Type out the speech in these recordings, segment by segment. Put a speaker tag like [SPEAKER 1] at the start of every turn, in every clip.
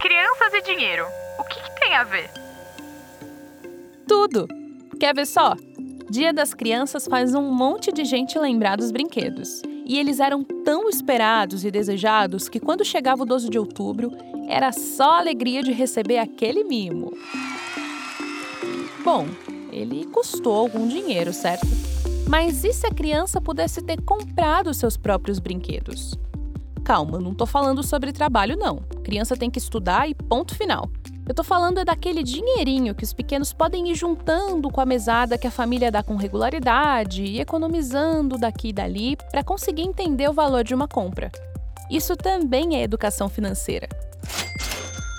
[SPEAKER 1] Crianças e dinheiro. O que, que tem a ver?
[SPEAKER 2] Tudo! Quer ver só? Dia das Crianças faz um monte de gente lembrar dos brinquedos. E eles eram tão esperados e desejados que quando chegava o 12 de outubro, era só alegria de receber aquele mimo. Bom, ele custou algum dinheiro, certo? Mas e se a criança pudesse ter comprado seus próprios brinquedos? Calma, não tô falando sobre trabalho, não. Criança tem que estudar e ponto final. Eu tô falando é daquele dinheirinho que os pequenos podem ir juntando com a mesada que a família dá com regularidade e economizando daqui e dali para conseguir entender o valor de uma compra. Isso também é educação financeira.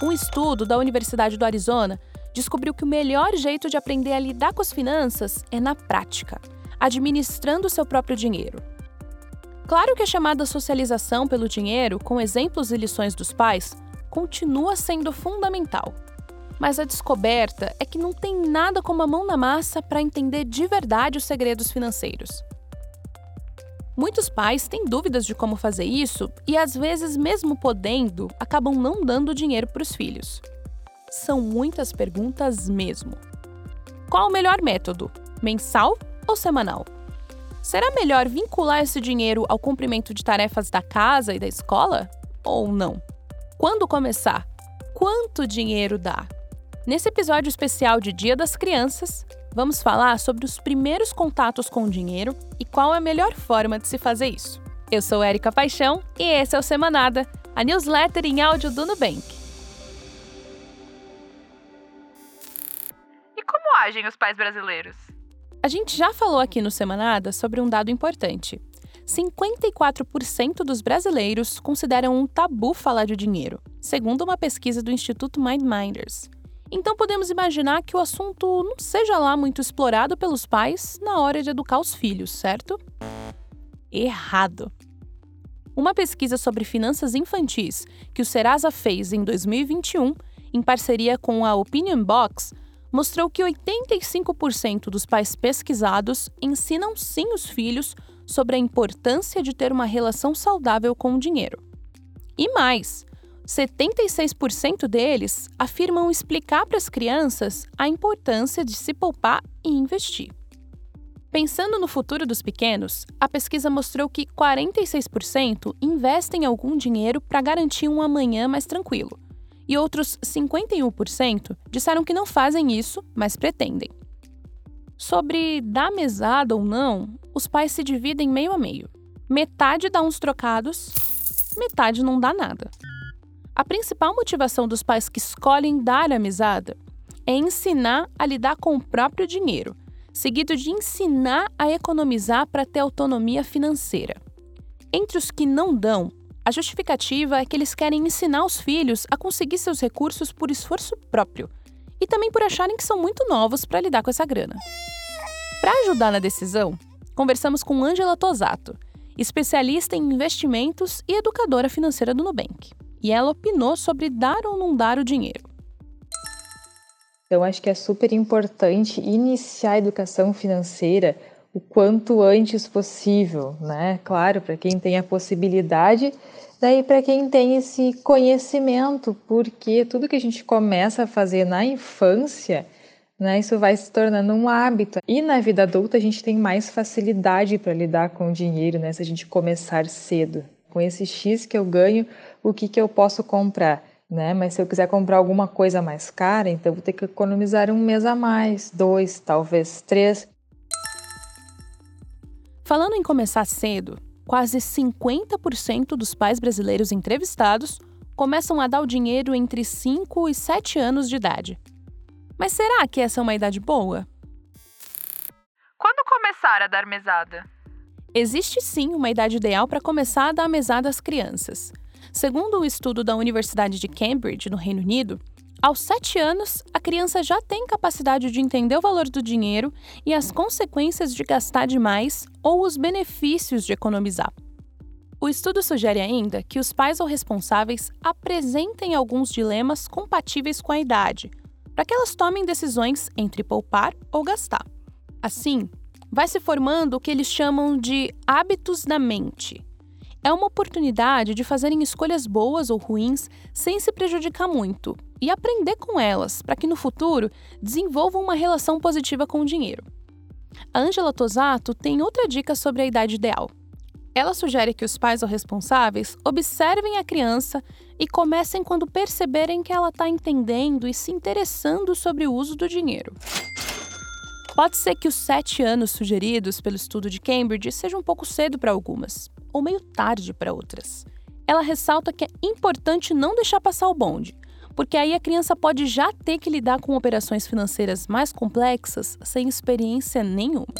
[SPEAKER 2] Um estudo da Universidade do Arizona descobriu que o melhor jeito de aprender a lidar com as finanças é na prática, administrando seu próprio dinheiro. Claro que a chamada socialização pelo dinheiro, com exemplos e lições dos pais, continua sendo fundamental. Mas a descoberta é que não tem nada como a mão na massa para entender de verdade os segredos financeiros. Muitos pais têm dúvidas de como fazer isso e, às vezes, mesmo podendo, acabam não dando dinheiro para os filhos. São muitas perguntas mesmo. Qual o melhor método? Mensal ou semanal? Será melhor vincular esse dinheiro ao cumprimento de tarefas da casa e da escola? Ou não? Quando começar? Quanto dinheiro dá? Nesse episódio especial de Dia das Crianças, vamos falar sobre os primeiros contatos com o dinheiro e qual é a melhor forma de se fazer isso. Eu sou Érica Paixão e esse é o Semanada, a newsletter em áudio do Nubank.
[SPEAKER 1] E como agem os pais brasileiros?
[SPEAKER 2] A gente já falou aqui no Semanada sobre um dado importante. 54% dos brasileiros consideram um tabu falar de dinheiro, segundo uma pesquisa do Instituto MindMinders. Então podemos imaginar que o assunto não seja lá muito explorado pelos pais na hora de educar os filhos, certo? Errado. Uma pesquisa sobre finanças infantis que o Serasa fez em 2021, em parceria com a Opinion Box, mostrou que 85% dos pais pesquisados ensinam sim os filhos sobre a importância de ter uma relação saudável com o dinheiro. E mais, 76% deles afirmam explicar para as crianças a importância de se poupar e investir. Pensando no futuro dos pequenos, a pesquisa mostrou que 46% investem algum dinheiro para garantir um amanhã mais tranquilo, e outros 51% disseram que não fazem isso, mas pretendem. Sobre dar mesada ou não, os pais se dividem meio a meio. Metade dá uns trocados, metade não dá nada. A principal motivação dos pais que escolhem dar a mesada é ensinar a lidar com o próprio dinheiro, seguido de ensinar a economizar para ter autonomia financeira. Entre os que não dão, a justificativa é que eles querem ensinar os filhos a conseguir seus recursos por esforço próprio e também por acharem que são muito novos para lidar com essa grana. Para ajudar na decisão, conversamos com Angela Tosato, especialista em investimentos e educadora financeira do Nubank e ela opinou sobre dar ou não dar o dinheiro.
[SPEAKER 3] Então, acho que é super importante iniciar a educação financeira o quanto antes possível, né? Claro, para quem tem a possibilidade, daí para quem tem esse conhecimento, porque tudo que a gente começa a fazer na infância, né, isso vai se tornando um hábito. E na vida adulta a gente tem mais facilidade para lidar com o dinheiro, né, se a gente começar cedo. Com esse X que eu ganho, o que, que eu posso comprar. Né? Mas se eu quiser comprar alguma coisa mais cara, então vou ter que economizar um mês a mais, dois, talvez três.
[SPEAKER 2] Falando em começar cedo, quase 50% dos pais brasileiros entrevistados começam a dar o dinheiro entre 5 e 7 anos de idade. Mas será que essa é uma idade boa?
[SPEAKER 1] Quando começar a dar mesada?
[SPEAKER 2] Existe sim uma idade ideal para começar a dar mesada às crianças. Segundo um estudo da Universidade de Cambridge, no Reino Unido, aos 7 anos, a criança já tem capacidade de entender o valor do dinheiro e as consequências de gastar demais ou os benefícios de economizar. O estudo sugere ainda que os pais ou responsáveis apresentem alguns dilemas compatíveis com a idade, para que elas tomem decisões entre poupar ou gastar. Assim, vai se formando o que eles chamam de hábitos da mente é uma oportunidade de fazerem escolhas boas ou ruins sem se prejudicar muito e aprender com elas para que no futuro desenvolvam uma relação positiva com o dinheiro. A Angela Tosato tem outra dica sobre a idade ideal. Ela sugere que os pais ou responsáveis observem a criança e comecem quando perceberem que ela está entendendo e se interessando sobre o uso do dinheiro. Pode ser que os sete anos sugeridos pelo estudo de Cambridge sejam um pouco cedo para algumas, ou meio tarde para outras. Ela ressalta que é importante não deixar passar o bonde, porque aí a criança pode já ter que lidar com operações financeiras mais complexas sem experiência nenhuma.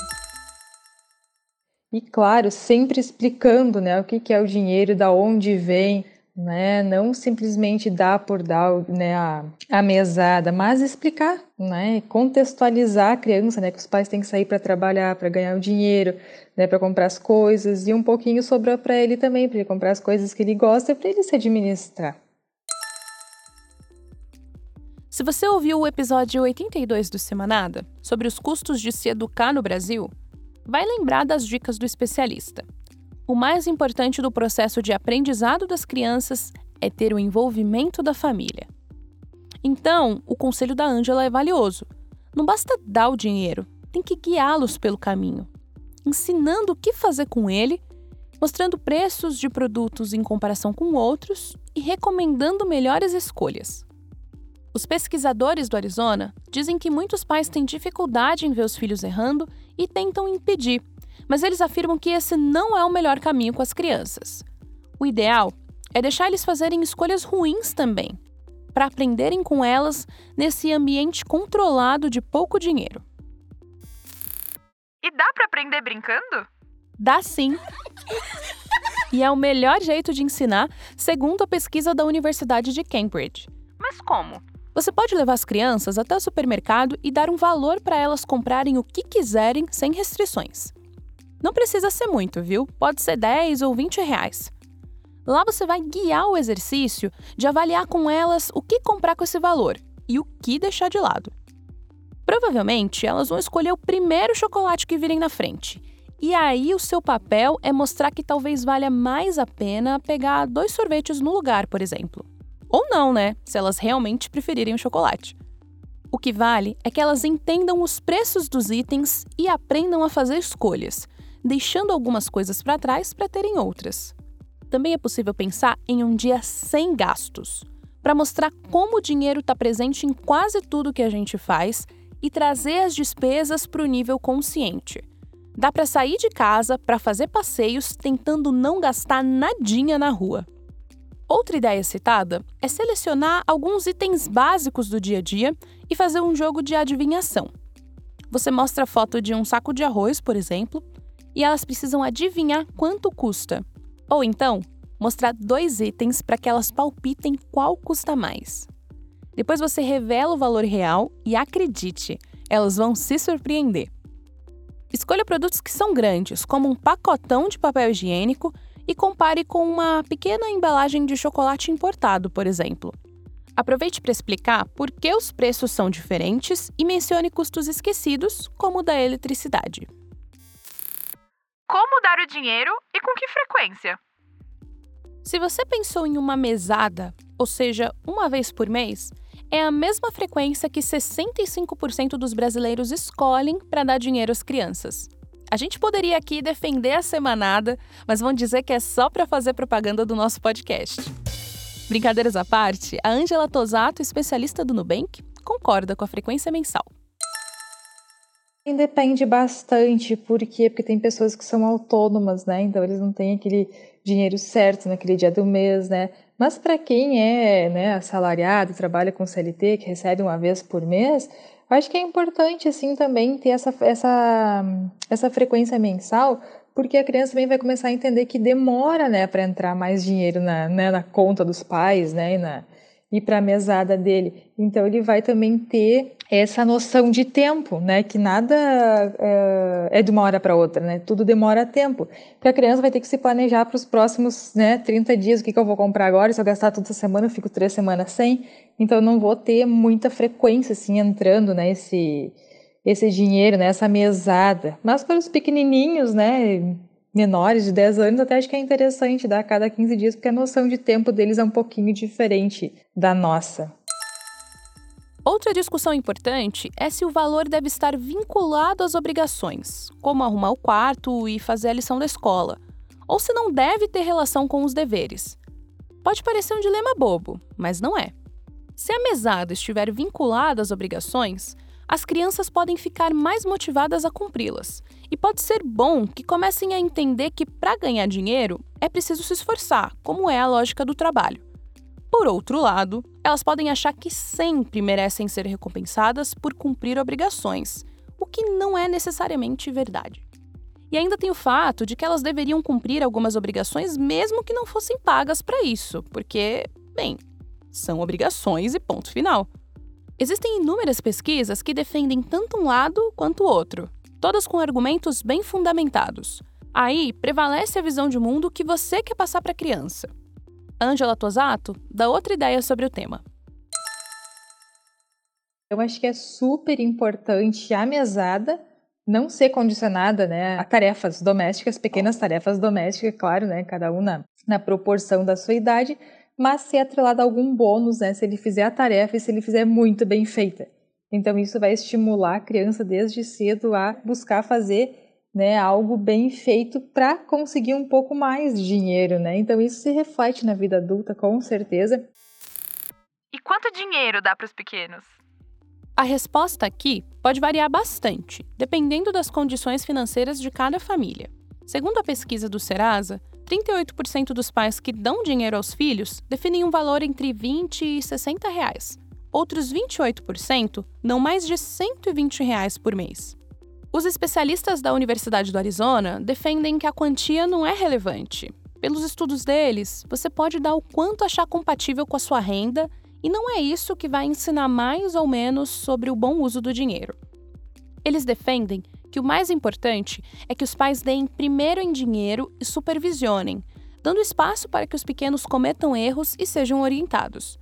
[SPEAKER 3] E claro, sempre explicando né, o que é o dinheiro, da onde vem, né? Não simplesmente dar por dar né, a, a mesada, mas explicar, né? Contextualizar a criança, né? Que os pais têm que sair para trabalhar, para ganhar o dinheiro, né? Para comprar as coisas e um pouquinho sobrou para ele também, para ele comprar as coisas que ele gosta, para ele se administrar.
[SPEAKER 2] Se você ouviu o episódio 82 do Semanada sobre os custos de se educar no Brasil, vai lembrar das dicas do especialista. O mais importante do processo de aprendizado das crianças é ter o envolvimento da família. Então, o conselho da Ângela é valioso. Não basta dar o dinheiro, tem que guiá-los pelo caminho, ensinando o que fazer com ele, mostrando preços de produtos em comparação com outros e recomendando melhores escolhas. Os pesquisadores do Arizona dizem que muitos pais têm dificuldade em ver os filhos errando e tentam impedir, mas eles afirmam que esse não é o melhor caminho com as crianças. O ideal é deixar eles fazerem escolhas ruins também, para aprenderem com elas nesse ambiente controlado de pouco dinheiro.
[SPEAKER 1] E dá para aprender brincando?
[SPEAKER 2] Dá sim. E é o melhor jeito de ensinar, segundo a pesquisa da Universidade de Cambridge.
[SPEAKER 1] Mas como?
[SPEAKER 2] Você pode levar as crianças até o supermercado e dar um valor para elas comprarem o que quiserem sem restrições. Não precisa ser muito, viu? Pode ser 10 ou 20 reais. Lá você vai guiar o exercício de avaliar com elas o que comprar com esse valor e o que deixar de lado. Provavelmente elas vão escolher o primeiro chocolate que virem na frente. E aí o seu papel é mostrar que talvez valha mais a pena pegar dois sorvetes no lugar, por exemplo. Ou não, né? Se elas realmente preferirem o chocolate. O que vale é que elas entendam os preços dos itens e aprendam a fazer escolhas, deixando algumas coisas para trás para terem outras. Também é possível pensar em um dia sem gastos, para mostrar como o dinheiro está presente em quase tudo que a gente faz e trazer as despesas para o nível consciente. Dá para sair de casa para fazer passeios tentando não gastar nadinha na rua. Outra ideia citada é selecionar alguns itens básicos do dia a dia e fazer um jogo de adivinhação. Você mostra a foto de um saco de arroz, por exemplo, e elas precisam adivinhar quanto custa. Ou então, mostrar dois itens para que elas palpitem qual custa mais. Depois você revela o valor real e acredite, elas vão se surpreender. Escolha produtos que são grandes, como um pacotão de papel higiênico e compare com uma pequena embalagem de chocolate importado, por exemplo. Aproveite para explicar por que os preços são diferentes e mencione custos esquecidos, como o da eletricidade.
[SPEAKER 1] Como dar o dinheiro e com que frequência?
[SPEAKER 2] Se você pensou em uma mesada, ou seja, uma vez por mês, é a mesma frequência que 65% dos brasileiros escolhem para dar dinheiro às crianças. A gente poderia aqui defender a semanada, mas vão dizer que é só para fazer propaganda do nosso podcast. Brincadeiras à parte, a Angela Tosato, especialista do Nubank, concorda com a frequência mensal.
[SPEAKER 3] Depende bastante, por quê? Porque tem pessoas que são autônomas, né? Então eles não têm aquele dinheiro certo naquele dia do mês, né? Mas para quem é né, assalariado, trabalha com CLT, que recebe uma vez por mês, Acho que é importante, assim, também ter essa, essa, essa frequência mensal, porque a criança também vai começar a entender que demora, né, para entrar mais dinheiro na, né, na conta dos pais, né, e na, ir para a mesada dele. Então ele vai também ter essa noção de tempo, né? Que nada é, é de uma hora para outra, né? Tudo demora tempo. Porque a criança vai ter que se planejar para os próximos né, 30 dias. O que, que eu vou comprar agora? Se eu gastar toda semana, eu fico três semanas sem. Então eu não vou ter muita frequência assim entrando né, esse, esse dinheiro, né, essa mesada. Mas para os pequenininhos, né? Menores de 10 anos, até acho que é interessante dar a cada 15 dias, porque a noção de tempo deles é um pouquinho diferente da nossa.
[SPEAKER 2] Outra discussão importante é se o valor deve estar vinculado às obrigações, como arrumar o quarto e fazer a lição da escola, ou se não deve ter relação com os deveres. Pode parecer um dilema bobo, mas não é. Se a mesada estiver vinculada às obrigações, as crianças podem ficar mais motivadas a cumpri-las. E pode ser bom que comecem a entender que para ganhar dinheiro é preciso se esforçar, como é a lógica do trabalho. Por outro lado, elas podem achar que sempre merecem ser recompensadas por cumprir obrigações, o que não é necessariamente verdade. E ainda tem o fato de que elas deveriam cumprir algumas obrigações mesmo que não fossem pagas para isso, porque, bem, são obrigações e ponto final. Existem inúmeras pesquisas que defendem tanto um lado quanto o outro, todas com argumentos bem fundamentados. Aí prevalece a visão de mundo que você quer passar para a criança. Angela Tosato dá outra ideia sobre o tema.
[SPEAKER 3] Eu acho que é super importante a mesada não ser condicionada né, a tarefas domésticas, pequenas tarefas domésticas, claro, né, cada uma na proporção da sua idade, mas ser atrelado a algum bônus, né, se ele fizer a tarefa e se ele fizer muito bem feita. Então isso vai estimular a criança desde cedo a buscar fazer né, algo bem feito para conseguir um pouco mais de dinheiro, né? Então isso se reflete na vida adulta com certeza.
[SPEAKER 1] E quanto dinheiro dá para os pequenos?
[SPEAKER 2] A resposta aqui pode variar bastante, dependendo das condições financeiras de cada família. Segundo a pesquisa do Serasa, 38% dos pais que dão dinheiro aos filhos definem um valor entre 20 e 60 reais. Outros 28% dão mais de 120 reais por mês. Os especialistas da Universidade do Arizona defendem que a quantia não é relevante. Pelos estudos deles, você pode dar o quanto achar compatível com a sua renda e não é isso que vai ensinar mais ou menos sobre o bom uso do dinheiro. Eles defendem que o mais importante é que os pais deem primeiro em dinheiro e supervisionem, dando espaço para que os pequenos cometam erros e sejam orientados.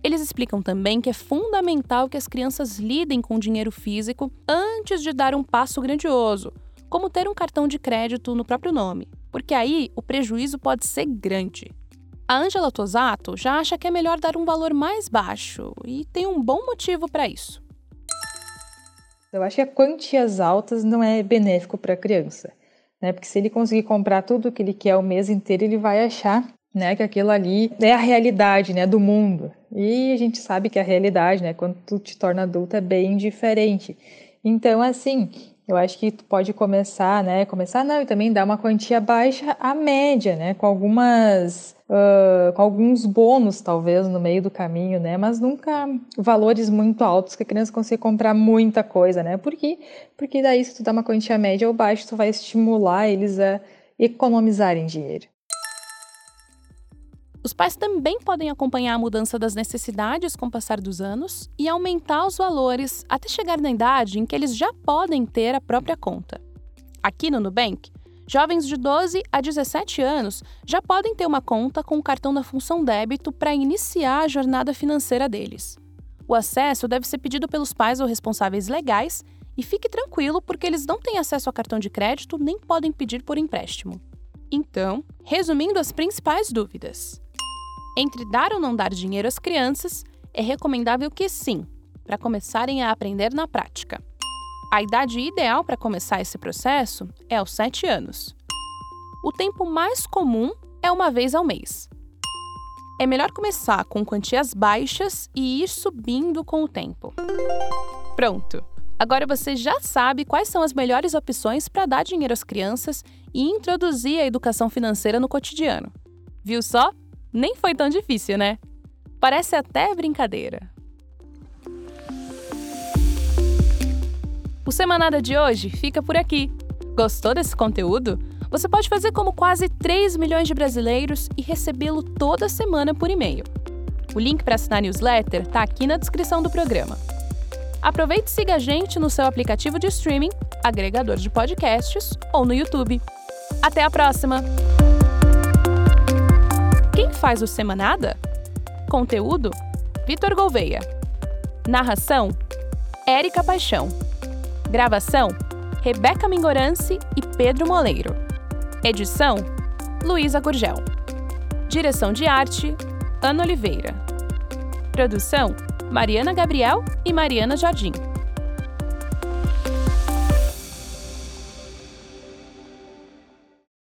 [SPEAKER 2] Eles explicam também que é fundamental que as crianças lidem com dinheiro físico antes de dar um passo grandioso, como ter um cartão de crédito no próprio nome, porque aí o prejuízo pode ser grande. A Angela Tosato já acha que é melhor dar um valor mais baixo e tem um bom motivo para isso.
[SPEAKER 3] Eu acho que quantias altas não é benéfico para a criança, né? Porque se ele conseguir comprar tudo o que ele quer o mês inteiro, ele vai achar, né, que aquilo ali é a realidade, né, do mundo. E a gente sabe que a realidade, né, quando tu te torna adulto é bem diferente. Então, assim, eu acho que tu pode começar, né, começar não, e também dar uma quantia baixa à média, né, com algumas uh, com alguns bônus, talvez, no meio do caminho, né? Mas nunca valores muito altos que a criança consiga comprar muita coisa, né? Por quê? Porque daí, se tu dá uma quantia média ou baixa, tu vai estimular eles a economizarem dinheiro.
[SPEAKER 2] Os pais também podem acompanhar a mudança das necessidades com o passar dos anos e aumentar os valores até chegar na idade em que eles já podem ter a própria conta. Aqui no Nubank, Jovens de 12 a 17 anos já podem ter uma conta com o cartão da função débito para iniciar a jornada financeira deles. O acesso deve ser pedido pelos pais ou responsáveis legais e fique tranquilo porque eles não têm acesso a cartão de crédito nem podem pedir por empréstimo. Então, resumindo as principais dúvidas. Entre dar ou não dar dinheiro às crianças, é recomendável que sim, para começarem a aprender na prática. A idade ideal para começar esse processo é aos 7 anos. O tempo mais comum é uma vez ao mês. É melhor começar com quantias baixas e ir subindo com o tempo. Pronto! Agora você já sabe quais são as melhores opções para dar dinheiro às crianças e introduzir a educação financeira no cotidiano. Viu só? Nem foi tão difícil, né? Parece até brincadeira, O Semanada de hoje fica por aqui. Gostou desse conteúdo? Você pode fazer como quase 3 milhões de brasileiros e recebê-lo toda semana por e-mail. O link para assinar a newsletter está aqui na descrição do programa. Aproveite e siga a gente no seu aplicativo de streaming, agregador de podcasts ou no YouTube. Até a próxima! Faz o Semanada? Conteúdo: Vitor Gouveia. Narração: Érica Paixão. Gravação: Rebeca Mingorance e Pedro Moleiro. Edição: Luísa Gurgel. Direção de arte: Ana Oliveira. Produção: Mariana Gabriel e Mariana Jardim.